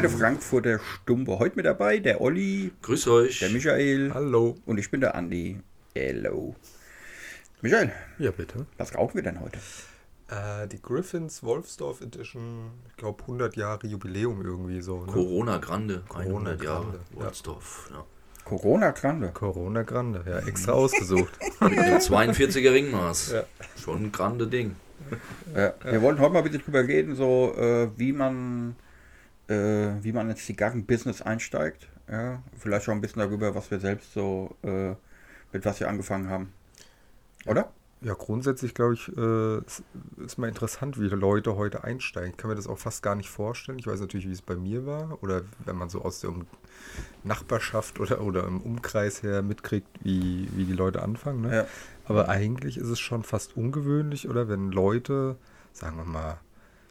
Der Frankfurter Stumpe. Heute mit dabei der Olli, Grüß euch. der Michael Hallo. und ich bin der Andi. Hello. Michael, Ja, bitte. was rauchen wir denn heute? Äh, die Griffins Wolfsdorf Edition, ich glaube 100 Jahre Jubiläum irgendwie so. Ne? Corona Grande, Corona 100 Jahre, Grande, ja. Wolfsdorf. Ja. Corona Grande. Corona Grande, ja, extra ausgesucht. Mit einem 42er Ringmaß. Ja. Schon ein grande Ding. Ja, wir wollten heute mal ein bisschen drüber reden, so äh, wie man äh, wie man ins Zigarrenbusiness einsteigt. Ja, vielleicht auch ein bisschen darüber, was wir selbst so äh, mit was wir angefangen haben. Oder? Ja, grundsätzlich glaube ich, äh, ist, ist mal interessant, wie Leute heute einsteigen. Ich kann mir das auch fast gar nicht vorstellen. Ich weiß natürlich, wie es bei mir war oder wenn man so aus der um Nachbarschaft oder, oder im Umkreis her mitkriegt, wie, wie die Leute anfangen. Ne? Ja. Aber eigentlich ist es schon fast ungewöhnlich, oder wenn Leute, sagen wir mal,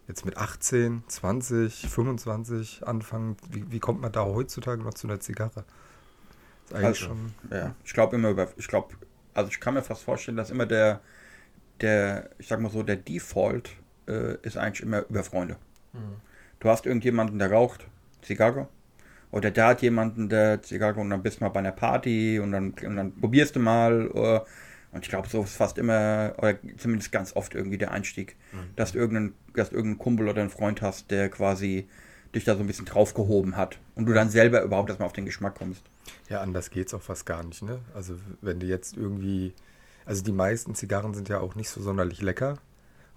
jetzt mit 18, 20, 25 anfangen, wie, wie kommt man da heutzutage noch zu einer Zigarre? Ist eigentlich Also, schon. Ja, ich glaube immer über, ich glaube, also ich kann mir fast vorstellen, dass immer der, der, ich sag mal so, der Default äh, ist eigentlich immer über Freunde. Du hast irgendjemanden, der raucht Zigarre. Oder der hat jemanden, der Zigarre und dann bist du mal bei einer Party und dann, und dann probierst du mal. Äh, und ich glaube, so ist fast immer, oder zumindest ganz oft irgendwie der Einstieg, dass du irgendeinen, dass du irgendeinen Kumpel oder einen Freund hast, der quasi dich da so ein bisschen draufgehoben hat und du dann selber überhaupt erstmal auf den Geschmack kommst. Ja, anders geht's auch fast gar nicht, ne? Also wenn du jetzt irgendwie, also die meisten Zigarren sind ja auch nicht so sonderlich lecker.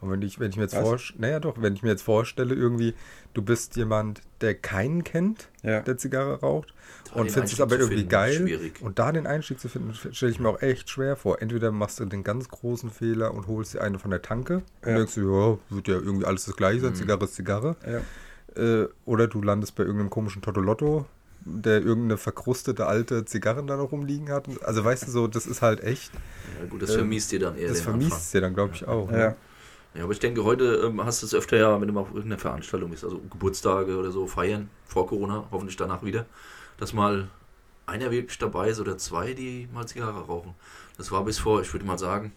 Und wenn ich, wenn ich mir jetzt vorstelle, naja doch, wenn ich mir jetzt vorstelle, irgendwie, du bist jemand, der keinen kennt, Ja. der Zigarre raucht, Da und findest es aber irgendwie finden, geil, schwierig. und da den Einstieg zu finden, stelle ich mir auch echt schwer vor. Entweder machst du den ganz großen Fehler und holst dir eine von der Tanke Ja. und denkst du, ja, wird ja irgendwie alles das gleiche Mhm. sein, Zigarre ist Zigarre. Ja. Äh, oder du landest bei irgendeinem komischen Totolotto, der irgendeine verkrustete alte Zigarren da noch rumliegen hat. Also weißt du so, das ist halt echt, Ja, gut, das Ähm, vermiest dir dann eher das vermisst dir dann, glaube ich, auch. ne? Ja. Aber ich denke, heute ähm, hast du es öfter ja, wenn du mal auf irgendeiner Veranstaltung bist, also Geburtstage oder so feiern, vor Corona, hoffentlich danach wieder, dass mal einer wirklich dabei ist oder zwei, die mal Zigarre rauchen. Das war bis vor, ich würde mal sagen,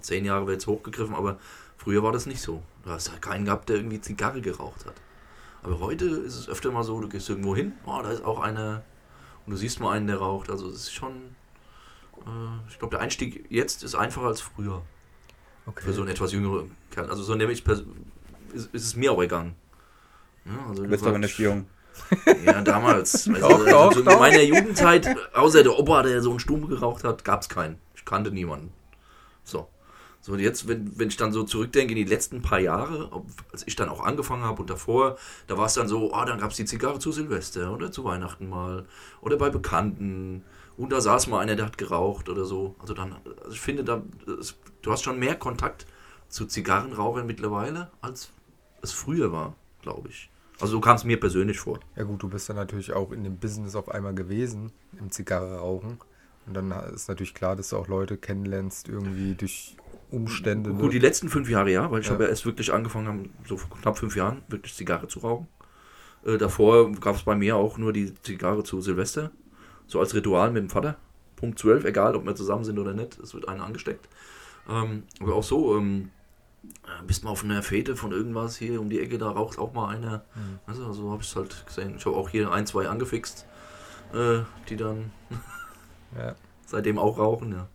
zehn Jahre wäre jetzt hochgegriffen, aber früher war das nicht so. Du hast halt keinen gehabt, der irgendwie Zigarre geraucht hat. Aber heute ist es öfter mal so, du gehst irgendwo hin, oh, da ist auch einer und du siehst mal einen, der raucht. Also es ist schon, äh, ich glaube, der Einstieg jetzt ist einfacher als früher. Okay. Für so einen etwas jüngeren Kerl. Also so nämlich pers- ist, ist es mir auch egal. Ja, also Du bist aber nicht jung. Ja, damals. weißt Doch, du, doch, also in doch. meiner Jugendzeit, außer der Opa, der so einen Stumm geraucht hat, gab es keinen. Ich kannte niemanden. So. So, und jetzt, wenn, wenn ich dann so zurückdenke in die letzten paar Jahre, ob, als ich dann auch angefangen habe und davor, da war es dann so, ah, dann gab es die Zigarre zu Silvester oder zu Weihnachten mal oder bei Bekannten und da saß mal einer, der hat geraucht oder so. Also dann, also ich finde, da, es, du hast schon mehr Kontakt zu Zigarrenrauchern mittlerweile, als es früher war, glaube ich. Also so kam es mir persönlich vor. Ja gut, du bist dann natürlich auch in dem Business auf einmal gewesen, im Zigarre rauchen. Und dann ist natürlich klar, dass du auch Leute kennenlernst, irgendwie durch Umstände. ne? Gut, die letzten fünf Jahre ja, weil ich Ja. habe ja erst wirklich angefangen, haben, so vor knapp fünf Jahren, wirklich Zigarre zu rauchen. Äh, davor gab es bei mir auch nur die Zigarre zu Silvester, so als Ritual mit dem Vater. Punkt 12, egal ob wir zusammen sind oder nicht, es wird einer angesteckt. Ähm, aber auch so, ähm, äh, bist mal auf einer Fete von irgendwas hier um die Ecke, da raucht auch mal einer. Mhm. Also, also habe ich es halt gesehen. Ich habe auch hier ein, zwei angefixt, äh, die dann ja. seitdem auch rauchen, ja.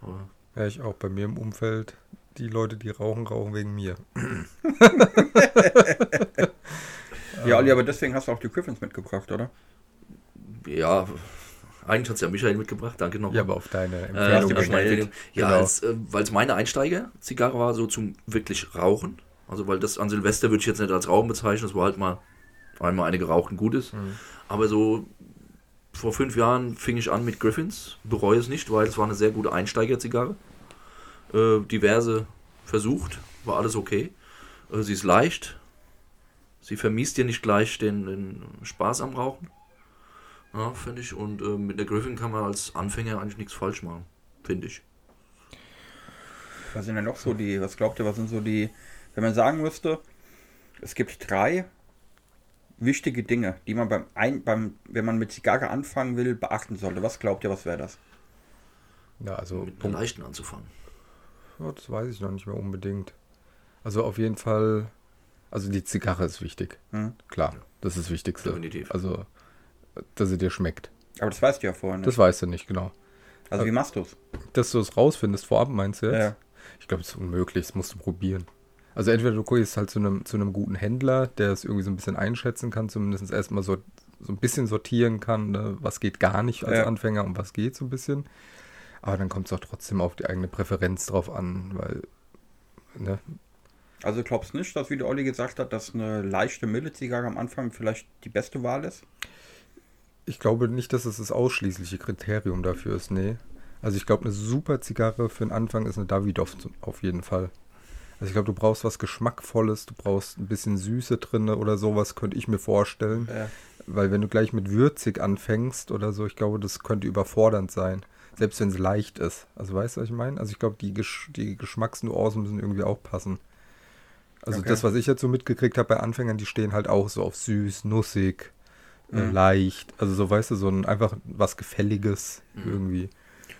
Aber ja, ich auch bei mir im Umfeld. Die Leute, die rauchen, rauchen wegen mir. Ja, Olli, aber deswegen hast du auch die Griffins mitgebracht, oder? ja, eigentlich hat es ja Michael mitgebracht, danke nochmal. Ja, aber auf deine Äh, Empfehlung. Empfehlung. Ja, Genau. als, äh, weil es meine Einsteiger-Zigarre war, so zum wirklich Rauchen. Also, weil das an Silvester würde ich jetzt nicht als Rauchen bezeichnen, das war halt mal einmal eine geraucht und gut ist. Mhm. Aber so vor fünf Jahren fing ich an mit Griffins, bereue es nicht, weil es war eine sehr gute Einsteiger-Zigarre. Äh, diverse versucht, war alles okay. Äh, sie ist leicht, sie vermiest dir nicht gleich den, den Spaß am Rauchen. Ja, finde ich. Und äh, mit der Griffin kann man als Anfänger eigentlich nichts falsch machen, finde ich. Was sind denn noch so die, was glaubt ihr, was sind so die, wenn man sagen müsste, es gibt drei wichtige Dinge, die man beim, ein, beim wenn man mit Zigarre anfangen will, beachten sollte. Was glaubt ihr, was wäre das? Ja, also mit Punkt, leichten anzufangen. ja, das weiß ich noch nicht mehr unbedingt. Also auf jeden Fall Also die Zigarre ist wichtig. Hm? Klar, das ist das Wichtigste. Definitiv. Also, dass sie dir schmeckt. Aber das weißt du ja vorher nicht. Das weißt du nicht, genau. also wie machst du es? Dass du es rausfindest vorab, meinst du jetzt? Ja. Ich glaube, es ist unmöglich, das musst du probieren. Also entweder du gehst halt zu einem, zu einem guten Händler, der es irgendwie so ein bisschen einschätzen kann, zumindest erstmal so, so ein bisschen sortieren kann, ne? was geht gar nicht als Ja. Anfänger und was geht so ein bisschen. Aber dann kommt es auch trotzdem auf die eigene Präferenz drauf an, weil, ne, Also du glaubst nicht, dass, wie der Olli gesagt hat, dass eine leichte Mille-Zigarre am Anfang vielleicht die beste Wahl ist? Ich glaube nicht, dass es das ausschließliche Kriterium dafür ist, nee. Also ich glaube, eine super Zigarre für den Anfang ist eine Davidoff auf jeden Fall. Also ich glaube, du brauchst was Geschmackvolles, du brauchst ein bisschen Süße drin oder sowas, könnte ich mir vorstellen. Ja. Weil wenn du gleich mit würzig anfängst oder so, ich glaube, das könnte überfordernd sein. Selbst wenn es leicht ist. Also weißt du, was ich meine? Also ich glaube, die, Gesch die Geschmacksnuancen müssen irgendwie auch passen. Also Okay. das, was ich jetzt so mitgekriegt habe bei Anfängern, die stehen halt auch so auf süß, nussig, äh, Mhm. leicht. Also so, weißt du, so ein einfach was Gefälliges Mhm. irgendwie.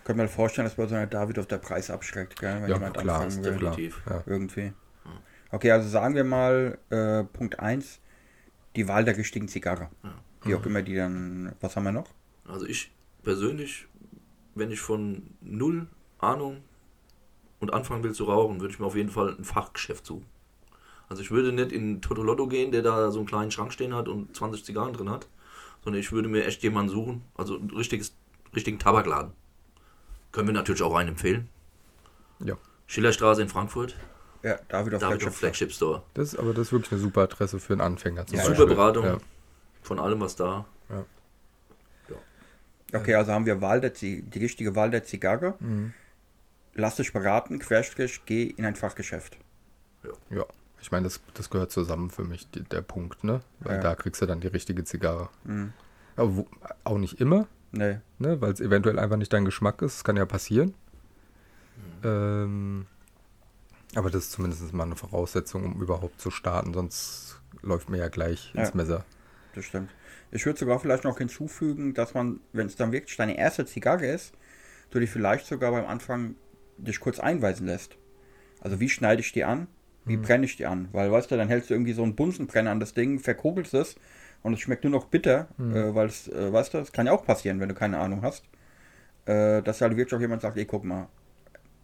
Könnte mir vorstellen, dass bei so einer David auf der Preis abschreckt, gell? wenn Ja, jemand klar, anfangen will. Definitiv. Ja. Irgendwie. Okay, also sagen wir mal äh, Punkt 1, die Wahl der richtigen Zigarre. Ja. Wie auch immer die dann. Was haben wir noch? Also ich persönlich, wenn ich von null Ahnung und anfangen will zu rauchen, würde ich mir auf jeden Fall ein Fachgeschäft suchen. Also ich würde nicht in Totolotto gehen, der da so einen kleinen Schrank stehen hat und 20 Zigarren drin hat, sondern ich würde mir echt jemanden suchen, also ein richtiges, richtigen Tabakladen. Können wir natürlich auch einen empfehlen. Ja. Schillerstraße in Frankfurt, Ja, David auf David Flagship. Flagship Store. Das, aber das ist wirklich eine super Adresse für einen Anfänger. Zum Ja, Super. Beratung Ja. von allem, was da. Okay, also haben wir Wahl der die richtige Wahl der Zigarre. Mhm. Lass dich beraten, Querstrich, geh in ein Fachgeschäft. Ja. Ich meine, das, das gehört zusammen für mich, die, der Punkt, ne? Weil Ja. da kriegst du dann die richtige Zigarre. Mhm. Aber wo, auch nicht immer, Nee. ne? Weil es eventuell einfach nicht dein Geschmack ist. Das kann ja passieren. Ähm, aber das ist zumindest mal eine Voraussetzung, um überhaupt zu starten. Sonst läuft mir ja gleich ins Ja. Messer. Das stimmt. Ich würde sogar vielleicht noch hinzufügen, dass man, wenn es dann wirklich deine erste Zigarre ist, du dich vielleicht sogar beim Anfang dich kurz einweisen lässt. Also wie schneide ich die an? Wie brenne ich die an? Weil, weißt du, dann hältst du irgendwie so einen Bunsenbrenner an das Ding, verkugelst es und es schmeckt nur noch bitter, äh, weil es, äh, weißt du, das kann ja auch passieren, wenn du keine Ahnung hast. Äh, dass halt wirklich auch jemand sagt, ey, guck mal,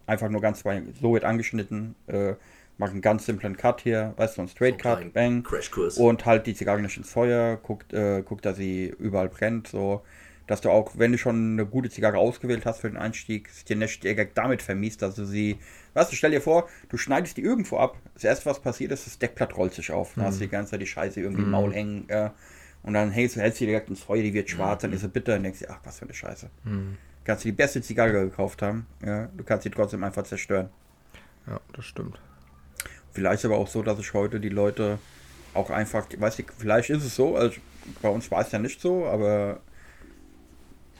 einfach nur ganz so wird angeschnitten, äh, mach einen ganz simplen Cut hier, weißt du, ein Straight So einen Cut, bang. Crashkurs. Und halt die Zigarre nicht ins Feuer, guckt, äh, guckt, dass sie überall brennt, so. Dass du auch, wenn du schon eine gute Zigarre ausgewählt hast für den Einstieg, dir nicht direkt damit vermiest, dass du sie. Weißt du, stell dir vor, du schneidest die irgendwo ab. Das erste, was passiert ist, das Deckblatt rollt sich auf. Dann hast du die ganze Zeit die Scheiße irgendwie im Maul hängen. Äh, und dann hältst du hältst sie direkt ins Feuer, die wird schwarz, dann ist sie bitter und denkst dir, ach, was für eine Scheiße. Kannst du die beste Zigarre gekauft haben, ja, du kannst sie trotzdem einfach zerstören. Ja, das stimmt. Vielleicht aber auch so, dass ich heute die Leute auch einfach, weiß ich, vielleicht ist es so, also bei uns war es ja nicht so, aber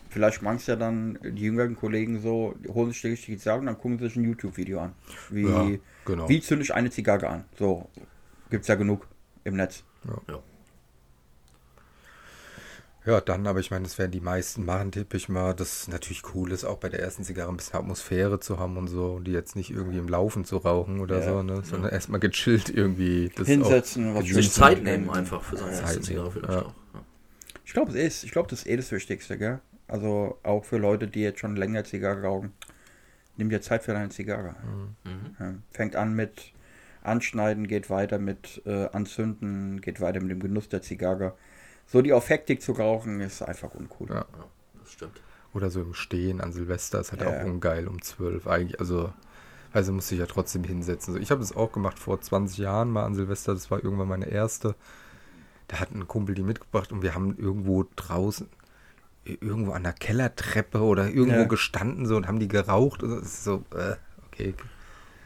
vielleicht machen es ja dann die jüngeren Kollegen so, die holen sich die richtige Zigarre und dann gucken sie sich ein YouTube-Video an. Wie, Ja, genau. wie zünde ich eine Zigarre an? So, gibt es ja genug im Netz. Ja. Ja, dann, aber ich meine, das werden die meisten machen, tippe ich mal. Das natürlich cool ist, auch bei der ersten Zigarre ein bisschen Atmosphäre zu haben und so, und die jetzt nicht irgendwie im Laufen zu rauchen oder Ja. so, ne? Sondern erstmal gechillt irgendwie. Das Hinsetzen, was Sich Zeit nehmen einfach für seine Zeit erste nehmen, Zigarre vielleicht ja. auch. Ja. Ich glaube, es ist, ich glaube, das ist eh das Wichtigste, gell? Also auch für Leute, die jetzt schon länger Zigarre rauchen. Nimm dir Zeit für deine Zigarre. Mhm. Ja, fängt an mit Anschneiden, geht weiter mit äh, Anzünden, geht weiter mit dem Genuss der Zigarre. So die auf Hektik zu rauchen, ist einfach uncool. Ja. Das stimmt. Oder so im Stehen an Silvester ist halt Ja. auch ungeil um 12 eigentlich. Also, also musste ich ja trotzdem hinsetzen. So, ich habe das auch gemacht vor 20 Jahren mal an Silvester. Das war irgendwann meine erste. Da hat ein Kumpel die mitgebracht und wir haben irgendwo draußen, irgendwo an der Kellertreppe oder irgendwo Ja. gestanden so und haben die geraucht. Und das ist so, äh, okay.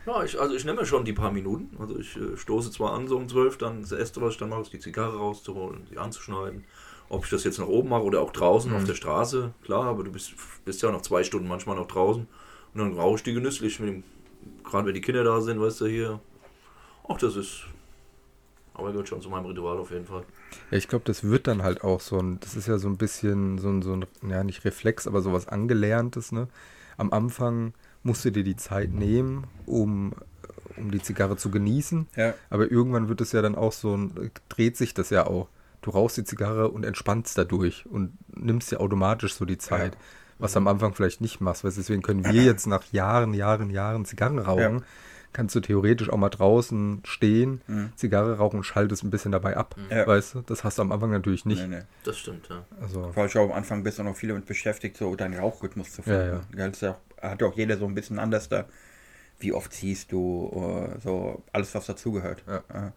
Ja, ich, also ich nehme schon die paar Minuten. Also ich äh, stoße zwar an so um 12, dann das erste, was ich dann mache, ist die Zigarre rauszuholen, sie anzuschneiden. Ob ich das jetzt nach oben mache oder auch draußen auf der Straße, klar, aber du bist, bist ja noch zwei Stunden manchmal noch draußen. Und dann rauche ich die genüsslich, mit dem, gerade wenn die Kinder da sind, weißt du, hier. Auch das ist, aber gehört schon zu meinem Ritual auf jeden Fall. Ja, ich glaube, das wird dann halt auch so ein, das ist ja so ein bisschen so ein, so ein, ja, nicht Reflex, aber sowas Angelerntes, ne? Am Anfang musst du dir die Zeit nehmen, um, um die Zigarre zu genießen. Ja. Aber irgendwann wird es ja dann auch so, ein- dreht sich das ja auch. Du rauchst die Zigarre und entspannst dadurch und nimmst ja automatisch so die Zeit, was du am Anfang vielleicht nicht machst. Weißt, du, deswegen können wir jetzt nach Jahren, Jahren, Jahren Zigarren rauchen. Ja. Kannst du theoretisch auch mal draußen stehen, Zigarre rauchen und schaltest ein bisschen dabei ab. Ja. Weißt du, das hast du am Anfang natürlich nicht. Nee, nee. Das stimmt, ja. Also, Vor allem am Anfang bist du noch viel damit beschäftigt, so deinen Rauchrhythmus zu finden. Ja, ja. Das ja hat ja auch jeder so ein bisschen anders da. Wie oft ziehst du, äh, so alles, was dazugehört. Ja.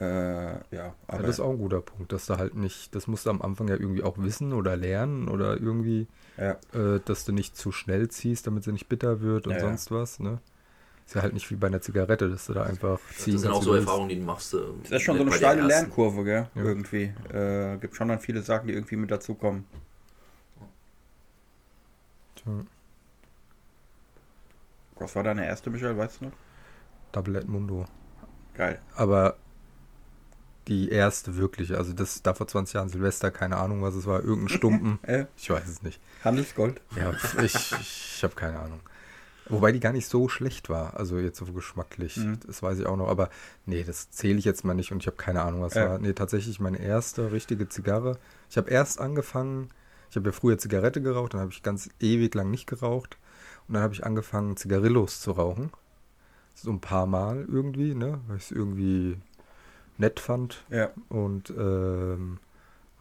Äh, ja, ja, aber das ist auch ein guter Punkt, dass du halt nicht, das musst du am Anfang ja irgendwie auch wissen oder lernen oder irgendwie, ja, äh, dass du nicht zu schnell ziehst, damit sie nicht bitter wird und Ja, ja. sonst was, ne? Ist ja halt nicht wie bei einer Zigarette, dass du da einfach ziehen Das sind auch so. Erfahrungen, die du machst. äh, das ist schon so eine steile. Lernkurve, gell? Ja. Irgendwie. Äh, gibt schon dann viele Sachen, die irgendwie mit dazukommen. Tja, Was war deine erste, Michael, weißt du noch? Double Edmundo. Geil. Aber die erste wirklich, also das da vor 20 Jahren Silvester, keine Ahnung, was es war, irgendein Stumpen, Äh, ich weiß es nicht. Handelsgold. Ja, ich, ich habe keine Ahnung. Wobei die gar nicht so schlecht war, also jetzt so geschmacklich, Mhm. das weiß ich auch noch, aber nee, das zähle ich jetzt mal nicht und ich habe keine Ahnung, was Ja. war. Nee, tatsächlich meine erste richtige Zigarre. Ich habe erst angefangen, ich habe ja früher Zigarette geraucht, dann habe ich ganz ewig lang nicht geraucht und dann habe ich angefangen, Zigarillos zu rauchen. So ein paar Mal irgendwie, ne, weil ich es irgendwie nett fand Ja. und ähm,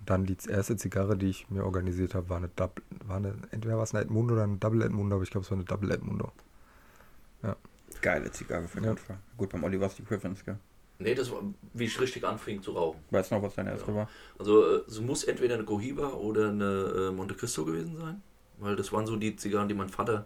dann die erste Zigarre, die ich mir organisiert habe, war eine Double, war eine, entweder war es eine Edmundo oder eine Double Edmundo, aber ich glaube, es war eine Double Edmundo. Geile Zigarre für den Ja. Anfang. Gut, beim Olli war es die Griffins, gell? Nee, das war, wie ich richtig anfing zu rauchen. Weißt du noch, was deine erste Ja. war? Also äh, es muss entweder eine Cohiba oder eine äh, Monte Cristo gewesen sein. Weil das waren so die Zigarren, die mein Vater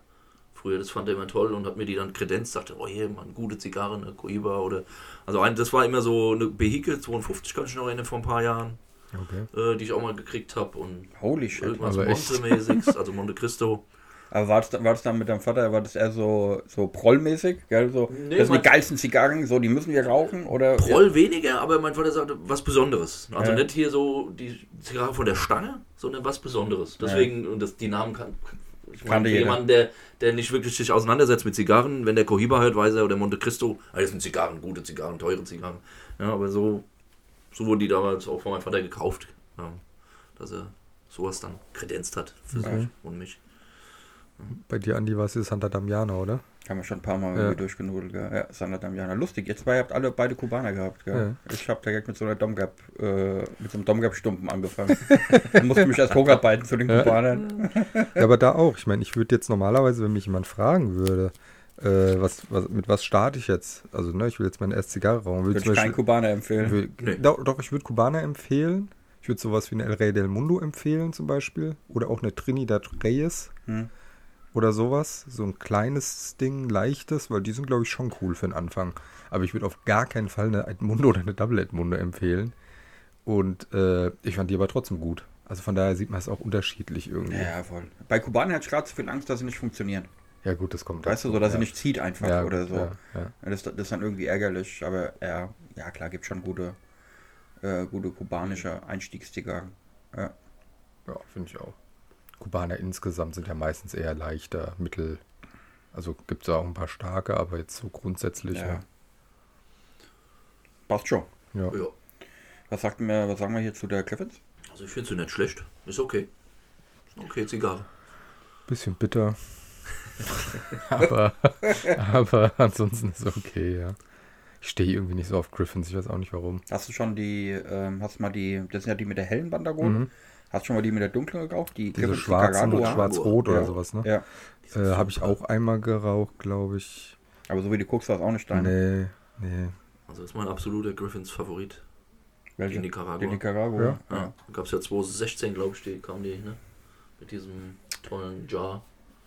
früher, das fand er immer toll und hat mir die dann kredenzt, sagte, oh je, man, gute Zigarre, eine Cohiba oder... Also ein, das war immer so eine Vehikel 52, kann ich noch erinnern, vor ein paar Jahren, Okay. äh, die ich auch mal gekriegt habe und Holy shit. irgendwas. Monte-mäßiges, also Monte Cristo. Aber war das, war das dann mit deinem Vater, war das eher so, so prollmäßig? Gell? So, Nee, das sind die geilsten Zigarren, so, die müssen wir rauchen? Oder? Proll weniger, aber mein Vater sagte, was Besonderes. Also Ja. nicht hier so die Zigarre von der Stange, sondern was Besonderes. Deswegen, und das, die Namen kann. Ich meine, jemanden, der, der nicht wirklich sich auseinandersetzt mit Zigarren, wenn der Cohiba hört, weiß er, oder Monte Cristo, ah, das sind Zigarren, gute Zigarren, teure Zigarren. Ja, aber so, so wurden die damals auch von meinem Vater gekauft. Ja, dass er sowas dann kredenzt hat für Okay. sich und mich. Bei dir, Andi, war es Santa Damiana, oder? Haben wir schon ein paar Mal Ja. irgendwie durchgenudelt, gell? Ja, Sandra Damiana. Lustig, ihr zwei habt alle beide Kubaner gehabt, gell? Ich hab direkt mit so einer Domgap, äh, mit so einem Domgap-Stumpen angefangen. Dann musste mich erst hocharbeiten zu den Ja. Kubanern. Ja, aber da auch. Ich meine, ich würde jetzt normalerweise, wenn mich jemand fragen würde, äh, was, was, mit was starte ich jetzt? Also, ne, ich will jetzt meine erste Zigarre rauchen. Würde Würde ich keinen Kubaner empfehlen. Will, Nee. doch, doch, ich würde Kubaner empfehlen. Ich würde sowas wie eine El Rey del Mundo empfehlen zum Beispiel. Oder auch eine Trinidad Reyes Hm. oder sowas. So ein kleines Ding, leichtes, weil die sind, glaube ich, schon cool für den Anfang. Aber ich würde auf gar keinen Fall eine Edmundo oder eine Double Edmundo empfehlen. Und äh, ich fand die aber trotzdem gut. Also von daher sieht man es auch unterschiedlich irgendwie. Ja, voll. Bei Kubanern hatte ich gerade so viel Angst, dass sie nicht funktionieren. Ja, gut, das kommt Weißt du, dazu, so, dass ja. sie nicht zieht einfach ja, oder so. Ja, Das, das ist dann irgendwie ärgerlich, aber ja, ja klar, gibt schon gute, äh, gute kubanische Einstiegszigarren. Ja. Ja, finde ich auch. Kubaner insgesamt sind ja meistens eher leichter, mittel. Also gibt es auch ein paar starke, aber jetzt so grundsätzlich. Ja. Ja. Passt schon. Ja. Ja. Was sagt mir, was sagen wir hier zu der Cliffens? Also ich finde sie nicht schlecht. Ist okay. Ist okay Zigarre. Bisschen bitter. Aber, aber ansonsten ist okay, ja. Ich stehe irgendwie nicht so auf Griffins, ich weiß auch nicht warum. Hast du schon die, ähm, hast du mal die, das sind ja die mit der hellen Banderole. Mhm. Hast du schon mal die mit der dunklen geraucht? Die Diese Griffins schwarzen, Nicaragua? schwarz-rot oder Ja. sowas, ne? Ja, Äh, Habe ich auch einmal geraucht, glaube ich. aber so wie du guckst, war es auch nicht deine. Nee, nee. Also ist mein absoluter Griffins Favorit. Welche? Die Nicaragua. Die Nicaragua. Ja. Ja, gab es ja 2016, glaube ich, die kam die, ne? Mit diesem tollen Jar.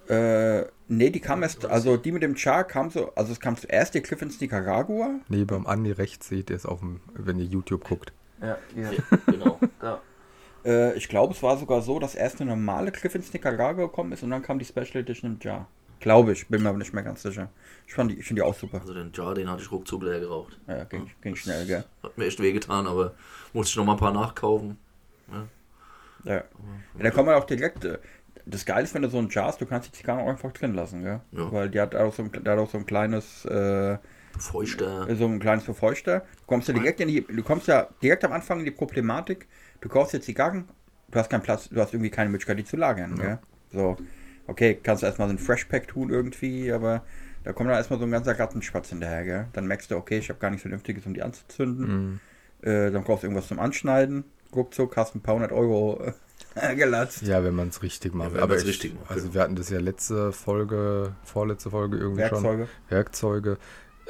Äh, nee, die kam erst, also die mit dem Char kam so, also es kam zuerst die Cliffens Nicaragua. Nee, beim Andi rechts seht ihr es auf dem, wenn ihr YouTube guckt. Ja, Ja, genau. Da. Äh, ich glaube, es war sogar so, dass erst eine normale Cliffens Nicaragua gekommen ist und dann kam die Special Edition im Jar. Glaube ich, bin mir aber nicht mehr ganz sicher. Ich fand die, ich finde die auch super. Also den Jar, den hatte ich ruckzuck leer geraucht. Ja, ging, ging schnell, gell? Hat mir echt wehgetan, aber musste ich noch mal ein paar nachkaufen. Ja. ja da kann man auch direkt. Das Geile ist, wenn du so einen Jar hast, du kannst die Zigarre auch einfach drin lassen, gell? Ja. Weil die hat auch so ein, auch so ein kleines, äh, Befeuchter. so ein kleines Befeuchter. Du kommst ja direkt in die, du kommst ja direkt am Anfang in die Problematik. Du kaufst jetzt Zigarren, du hast keinen Platz, du hast irgendwie keine Möglichkeit, die zu lagern. Gell? So, okay, kannst du erstmal so ein Freshpack tun irgendwie, aber da kommt dann erstmal so ein ganzer Rattenspatz hinterher, gell? Dann merkst du, okay, ich habe gar nichts Vernünftiges, um die anzuzünden. Äh, dann brauchst du irgendwas zum Anschneiden. Ruckzuck, hast ein paar hundert Euro äh, gelatzt. Ja, wenn man es richtig macht. Ja, wenn Aber ich, richtig macht, also genau. wir hatten das ja letzte Folge, vorletzte Folge irgendwie schon. Werkzeuge. Werkzeuge.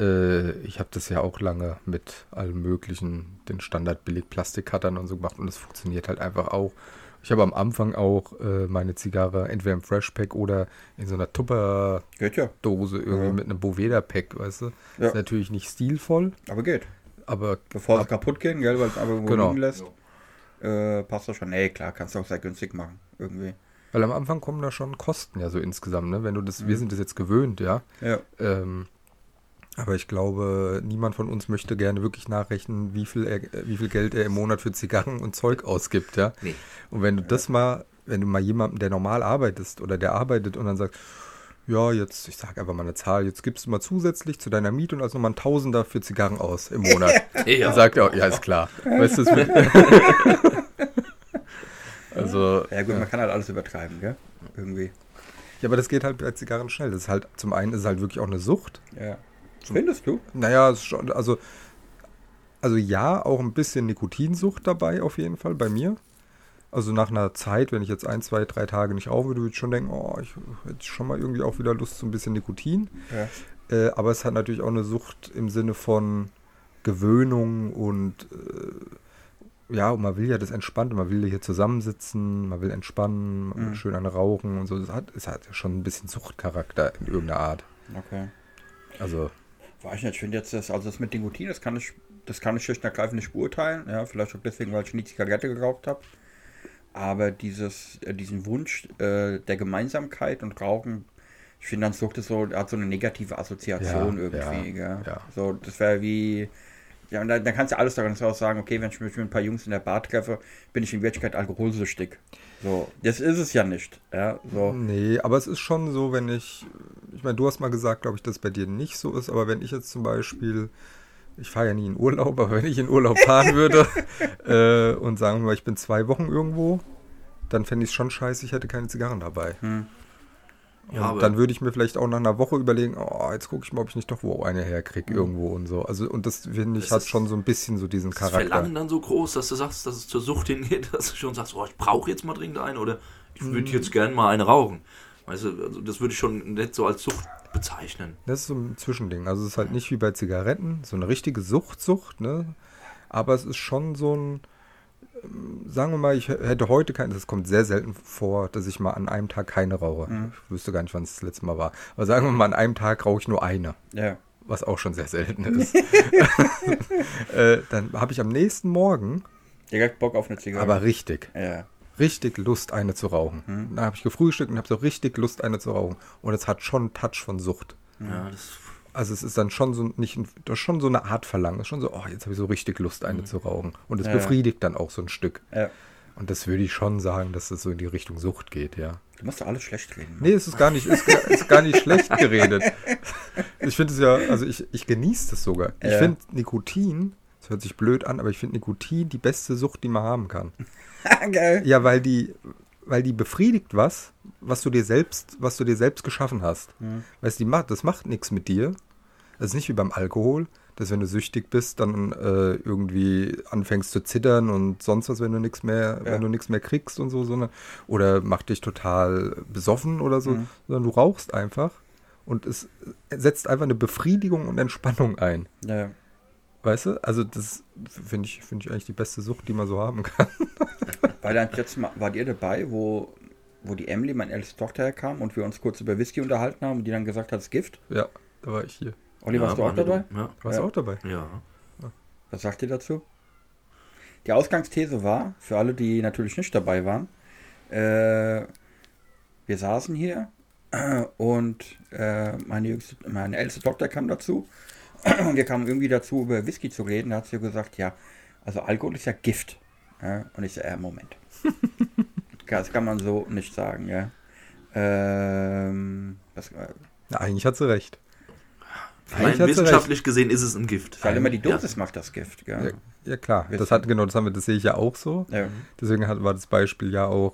Äh, ich habe das ja auch lange mit allem möglichen, den Standard billig Plastikcuttern und so gemacht und es funktioniert halt einfach auch. Ich habe am Anfang auch äh, meine Zigarre entweder im Freshpack oder in so einer Tupperdose irgendwie Ja. mit einem Boveda-Pack, weißt du. Ja. Ist natürlich nicht stilvoll, aber geht. aber Bevor sie kaputt gehen, gell, weil es einfach irgendwo Genau. liegen lässt. Äh, passt das schon. Nee, klar, kannst du auch sehr günstig machen. Irgendwie. weil am Anfang kommen da schon Kosten ja so insgesamt, ne? Wenn du das, wir sind das jetzt gewöhnt, ja. Ja. Ähm, aber ich glaube, niemand von uns möchte gerne wirklich nachrechnen, wie viel, er, wie viel Geld er im Monat für Zigarren und Zeug ausgibt, ja. Nee. Und wenn du das mal, wenn du mal jemanden, der normal arbeitest oder der arbeitet und dann sagst, ja, jetzt, ich sag einfach mal eine Zahl, jetzt gibst du mal zusätzlich zu deiner Miete und also nochmal ein Tausender für Zigarren aus im Monat. Ja. Dann sagt er auch, ja, ist klar. Weißt du, also, Ja gut, man kann halt alles übertreiben, gell? Irgendwie. ja, aber das geht halt bei Zigarren schnell. Das ist halt, zum einen ist es halt wirklich auch eine Sucht. Ja. Findest du? Naja, schon, also, also ja, auch ein bisschen Nikotinsucht dabei auf jeden Fall bei mir. Also nach einer Zeit, wenn ich jetzt ein, zwei, drei Tage nicht rauchen würde, würde ich schon denken, oh, ich hätte schon mal irgendwie auch wieder Lust zu ein bisschen Nikotin. Ja. Äh, aber es hat natürlich auch eine Sucht im Sinne von Gewöhnung und äh, ja, und man will ja das entspannt, man will hier zusammensitzen, man will entspannen, Mhm. schön eine rauchen und so. Es hat, es hat ja schon ein bisschen Suchtcharakter in irgendeiner Art. Okay. Also, Weiß ich nicht, ich finde jetzt das, also das mit Nikotin, das kann ich, das kann ich schlicht und ergreifend nicht beurteilen. Ja, vielleicht auch deswegen, weil ich nie Zigarette geraucht habe. Aber dieses, äh, diesen Wunsch äh, der Gemeinsamkeit und Rauchen, ich finde, dann Sucht ist so, hat so eine negative Assoziation Ja, irgendwie. ja, ja. So, das wäre wie. Ja, und dann, dann kannst du alles daran auch sagen, okay, wenn ich mich mit ein paar Jungs in der Bar treffe, bin ich in Wirklichkeit alkoholsüchtig. So, das ist es ja nicht. Ja, so. Nee, aber es ist schon so, wenn ich, ich meine, du hast mal gesagt, glaube ich, dass es bei dir nicht so ist, aber wenn ich jetzt zum Beispiel, ich fahre ja nie in Urlaub, aber wenn ich in Urlaub fahren würde äh, und sagen wir mal, ich bin zwei Wochen irgendwo, dann fände ich es schon scheiße, ich hätte keine Zigarren dabei. Hm. Ja, und dann würde ich mir vielleicht auch nach einer Woche überlegen, oh, jetzt gucke ich mal, ob ich nicht doch wo eine herkriege Hm. irgendwo und so. Also, und das finde ich, Das hat ist- schon so ein bisschen so diesen Ist das Charakter. Verlangen dann so groß, dass du sagst, dass es zur Sucht hingeht, dass du schon sagst, oh, ich brauche jetzt mal dringend eine oder ich Mhm. würde jetzt gern mal eine rauchen. Weißt du, also das würde ich schon nicht so als Sucht bezeichnen. Das ist so ein Zwischending. Also es ist halt nicht wie bei Zigaretten, so eine richtige Sucht-Sucht, ne? Aber es ist schon so ein, ähm, sagen wir mal, ich hätte heute kein, das kommt sehr selten vor, dass ich mal an einem Tag keine rauche. Ich wüsste gar nicht, wann es das letzte Mal war. Aber sagen wir mal, an einem Tag rauche ich nur eine, Ja. was auch schon sehr selten ist. äh, dann habe ich am nächsten Morgen Direkt Bock auf eine Zigarette. aber richtig, ja. Richtig Lust, eine zu rauchen. Dann habe ich gefrühstückt und habe so richtig Lust, eine zu rauchen. Und es hat schon einen Touch von Sucht. Ja, das, Also es ist dann schon so nicht das schon so eine Art Verlangen. Es ist schon so, oh, jetzt habe ich so richtig Lust, eine zu rauchen. Und es Mhm. Ja. befriedigt dann auch so ein Stück. ja. Und das würde ich schon sagen, dass das so in die Richtung Sucht geht, ja. Du musst doch alles schlecht reden. Nee, es ist gar nicht, ist, gar- ist gar nicht schlecht geredet. Ich finde es ja, also ich, ich genieße das sogar. Ich Ja. finde Nikotin, das hört sich blöd an, aber ich finde Nikotin die beste Sucht, die man haben kann. Geil. Ja, weil die, weil die befriedigt was, was du dir selbst, was du dir selbst geschaffen hast. Weißt du, macht, das macht nichts mit dir. Das ist nicht wie beim Alkohol, dass wenn du süchtig bist, dann äh, irgendwie anfängst zu zittern und sonst was, wenn du nichts mehr, Ja. wenn du nichts mehr kriegst und so, sondern oder macht dich total besoffen oder so, sondern du rauchst einfach und es setzt einfach eine Befriedigung und Entspannung ein. Ja. Weißt du? Also das finde ich, finde ich eigentlich die beste Sucht, die man so haben kann. War dann jetzt mal, wart ihr dabei, wo, wo die Emily, meine älteste Tochter, herkam und wir uns kurz über Whisky unterhalten haben und die dann gesagt hat, es ist Gift? Ja, da war ich hier. Olli, warst du auch dabei? da. Ja. Warst du Ja. auch dabei? ja. Was sagt ihr dazu? Die Ausgangsthese war, für alle, die natürlich nicht dabei waren, äh, wir saßen hier und äh, meine, jüngste, meine älteste Tochter kam dazu und wir kamen irgendwie dazu, über Whisky zu reden. Da hat sie gesagt, ja, also Alkohol ist ja Gift. Ja? Und ich so, äh, Moment. das kann man so nicht sagen, ja. Ähm, was, äh, Na, eigentlich hat sie recht. Sie wissenschaftlich gesehen ist es ein Gift. Weil immer die Ja. Dosis macht das Gift, Ja, gell? ja klar, das hat genau, das haben wir, das sehe ich ja auch so. Ja. Deswegen hat, war das Beispiel ja auch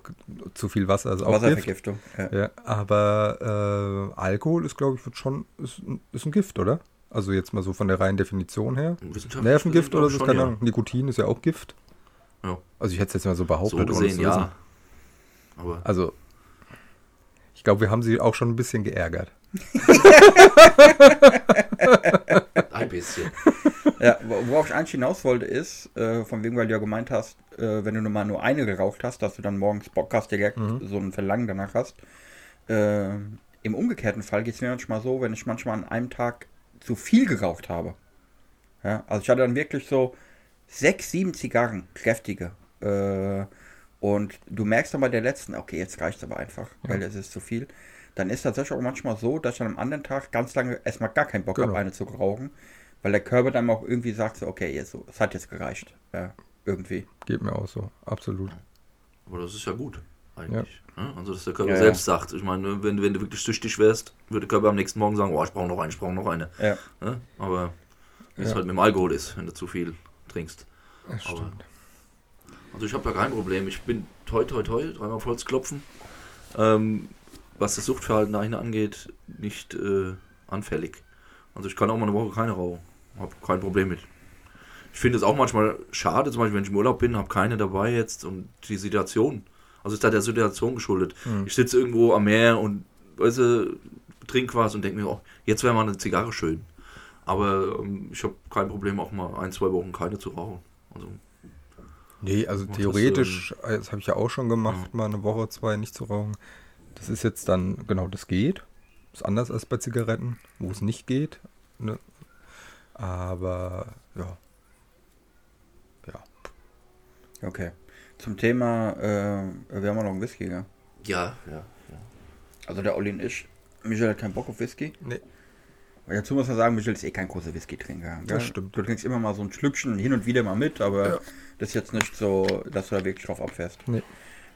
zu viel Wasser ist auch Gift. Wasservergiftung. Ja. Ja, aber äh, Alkohol ist, glaube ich, wird schon ist, ist ein Gift, oder? Also jetzt mal so von der reinen Definition her. Wissenschaftlich Nervengift oder so, schon, keine ja. Ahnung. Nikotin ist ja auch Gift. Ja. Also ich hätte es jetzt mal so So behauptet. ohne es gesehen, zu ja. Aber Also ich glaube, wir haben sie auch schon ein bisschen geärgert. ein bisschen. Ja, wo- worauf ich eigentlich hinaus wollte, ist, äh, von wegen, weil du ja gemeint hast, äh, wenn du nur mal nur eine geraucht hast, dass du dann morgens Bock hast, direkt so ein Verlangen danach hast. Äh, Im umgekehrten Fall geht es mir manchmal so, wenn ich manchmal an einem Tag zu viel geraucht habe. Ja, also ich hatte dann wirklich so sechs, sieben Zigarren, kräftige. Äh, und du merkst dann bei der letzten, okay, jetzt reicht es aber einfach, weil es ist zu viel. Dann ist tatsächlich auch manchmal so, dass ich dann am anderen Tag ganz lange erstmal gar keinen Bock Genau. habe, eine zu rauchen. Weil der Körper dann auch irgendwie sagt, so, okay, jetzt, so, es hat jetzt gereicht. Ja, irgendwie. Geht mir auch so, absolut. Aber das ist ja gut, eigentlich. Ja. Also, dass der Körper Ja, selbst sagt. Ich meine, wenn, wenn du wirklich süchtig wärst, würde der Körper am nächsten Morgen sagen, oh, ich brauche noch eine, ich brauche noch eine. Ja? Aber wie es halt mit dem Alkohol ist, wenn du zu viel trinkst. Das Aber- stimmt. Also ich habe da kein Problem. Ich bin toi toi toi, dreimal auf Holz klopfen. Ähm, was das Suchtverhalten dahin angeht, nicht äh, anfällig. Also ich kann auch mal eine Woche keine rauchen. Hab kein Problem mit. Ich finde es auch manchmal schade, zum Beispiel wenn ich im Urlaub bin, habe keine dabei jetzt und die Situation. Also ist da der Situation geschuldet. Hm. Ich sitze irgendwo am Meer und weißt du, trink was und denke mir, oh, jetzt wäre mal eine Zigarre schön. Aber ähm, ich habe kein Problem, auch mal ein, zwei Wochen keine zu rauchen. Also Nee, also das, theoretisch, äh, das habe ich ja auch schon gemacht, mal eine Woche, zwei nicht zu rauchen. Das ist jetzt dann, genau, das geht. Ist anders als bei Zigaretten, wo es nicht geht. Ne? Aber ja. Ja. Okay. Zum Thema, äh, wir haben ja noch einen Whisky, gell? ja, ja, ja. Also der Olli und ich. Michael hat keinen Bock auf Whisky. Nee. Weil dazu muss man sagen, Michael ist eh kein großer Whisky-Trinker. Das stimmt. Du trinkst immer mal so ein Schlückchen hin und wieder mal mit, aber Ja. das ist jetzt nicht so, dass du da wirklich drauf abfährst. Nee.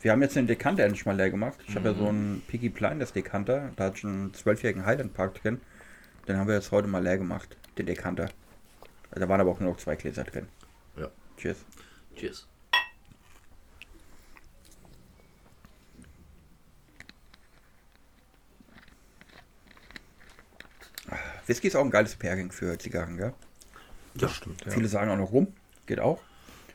Wir haben jetzt den Dekanter endlich mal leer gemacht. Ich habe ja so einen Piggy Blinders Dekanter. Da hatte ich einen zwölfjährigen Highland Park drin. Den haben wir jetzt heute mal leer gemacht, den Dekanter. Da waren aber auch nur noch zwei Gläser drin. Ja. Cheers. Cheers. Whisky ist auch ein geiles Pairing für Zigarren, gell? Ja, stimmt. Ja. Viele sagen auch noch Rum, geht auch.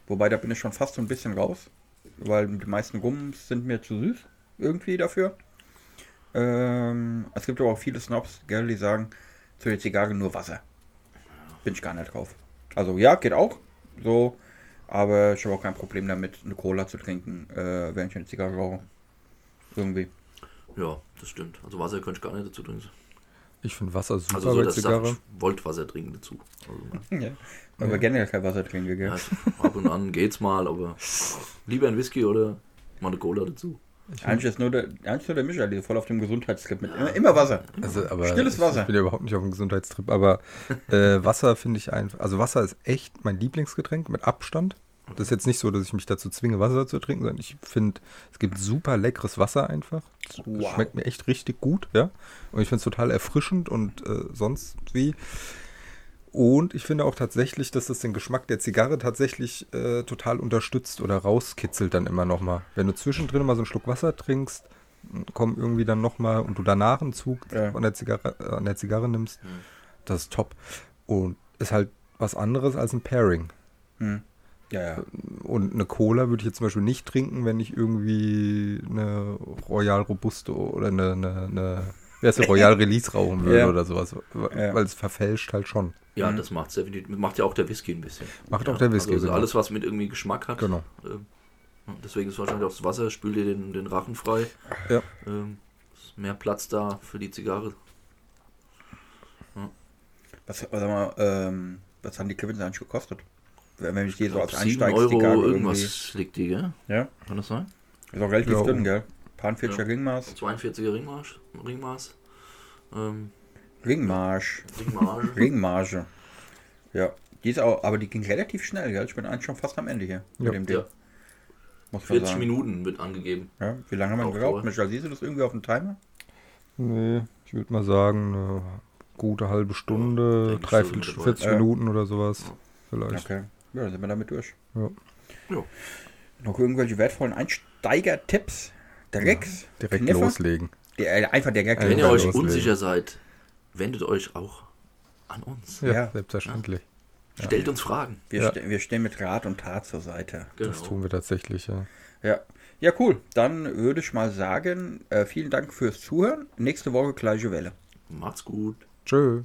Wobei da bin ich schon fast so ein bisschen raus, weil die meisten Rums sind mir zu süß irgendwie dafür. Ähm, es gibt aber auch viele Snobs, gell, die sagen zu der Zigarre nur Wasser. Bin ich gar nicht drauf. Also ja, geht auch. So, aber ich habe auch kein Problem damit, eine Cola zu trinken, äh, während ich eine Zigarre rauche. Irgendwie. Ja, das stimmt. Also Wasser könnte ich gar nicht dazu trinken. Ich finde Wasser super Also so, bei dass ich Zigarre. ich wollte Wasser trinken dazu. Also, Ja. Weil wir generell kein Wasser trinken, gell? ja, ab und an geht's mal, aber lieber ein Whisky oder mal eine Cola dazu. Eigentlich ist nur der, eigentlich nur der Michael, der voll auf dem Gesundheitstrip mit immer, immer Wasser. Also, aber Stilles Wasser. Ich bin ja überhaupt nicht auf dem Gesundheitstrip, aber äh, Wasser finde ich einfach. Also Wasser ist echt mein Lieblingsgetränk mit Abstand. Das ist jetzt nicht so, dass ich mich dazu zwinge, Wasser zu trinken, sondern ich finde, es gibt super leckeres Wasser einfach. Es Wow. Schmeckt mir echt richtig gut, ja. Und ich finde es total erfrischend und äh, sonst wie. Und ich finde auch tatsächlich, dass das den Geschmack der Zigarre tatsächlich äh, total unterstützt oder rauskitzelt dann immer nochmal. Wenn du zwischendrin mal so einen Schluck Wasser trinkst, kommen irgendwie dann nochmal und du danach einen Zug Ja. an, der Zigarre, äh, an der Zigarre nimmst, das ist top. Und ist halt was anderes als ein Pairing. Hm. Ja, ja. Und eine Cola würde ich jetzt zum Beispiel nicht trinken, wenn ich irgendwie eine Royal Robusto oder eine, eine, eine wie heißt die, Royal Release rauchen würde Ja. oder sowas. Weil Ja. es verfälscht halt schon. Ja, Mhm. das macht's definitiv. Macht ja auch der Whisky ein bisschen. Macht ja, auch der Whisky, Also genau. alles, was mit irgendwie Geschmack hat. Genau. ja, deswegen ist wahrscheinlich auch das Wasser, spült dir den, den Rachen frei. Ja. Ähm, ist mehr Platz da für die Zigarre. Was, was, sag mal, ähm, was haben die Clippins eigentlich gekostet? Wenn ich die so als 7 Einsteigszigarre Euro irgendwie... irgendwas liegt die, gell? Ja, Kann das sein? ist auch relativ Ja. dünn, gell? Paar 40er Ja. Ringmaß. 42er Ringmaß. Ringmaß. Ähm, Ringmarsch. Ringmarge. Ringmarge. Ja, die ist auch, aber die ging relativ schnell, gell? Ich bin eigentlich schon fast am Ende hier Ja. mit dem Ding. Ja. Muss man 40 sagen. Minuten wird angegeben. Ja, wie lange haben wir voll. Michael, siehst du das irgendwie auf dem Timer? Nee, ich würde mal sagen, eine gute halbe Stunde, ich, dreiviertel, so mit 40 dabei. Minuten oder sowas. Vielleicht. Okay. Ja, dann sind wir damit durch. Ja. Ja. Noch irgendwelche wertvollen Einsteiger-Tipps? Drecks? Direkt Kniffe? loslegen. Der, äh, einfach der Wenn Wenn ihr Ja, euch loslegen. unsicher seid, wendet euch auch an uns. Ja, Ja. selbstverständlich. Stellt uns Fragen. Wir, Ja. ste wir stehen mit Rat und Tat zur Seite. Genau. Das tun wir tatsächlich, ja. Ja. Ja, cool. Dann würde ich mal sagen, äh, vielen Dank fürs Zuhören. Nächste Woche gleiche Welle. Macht's gut. Tschö.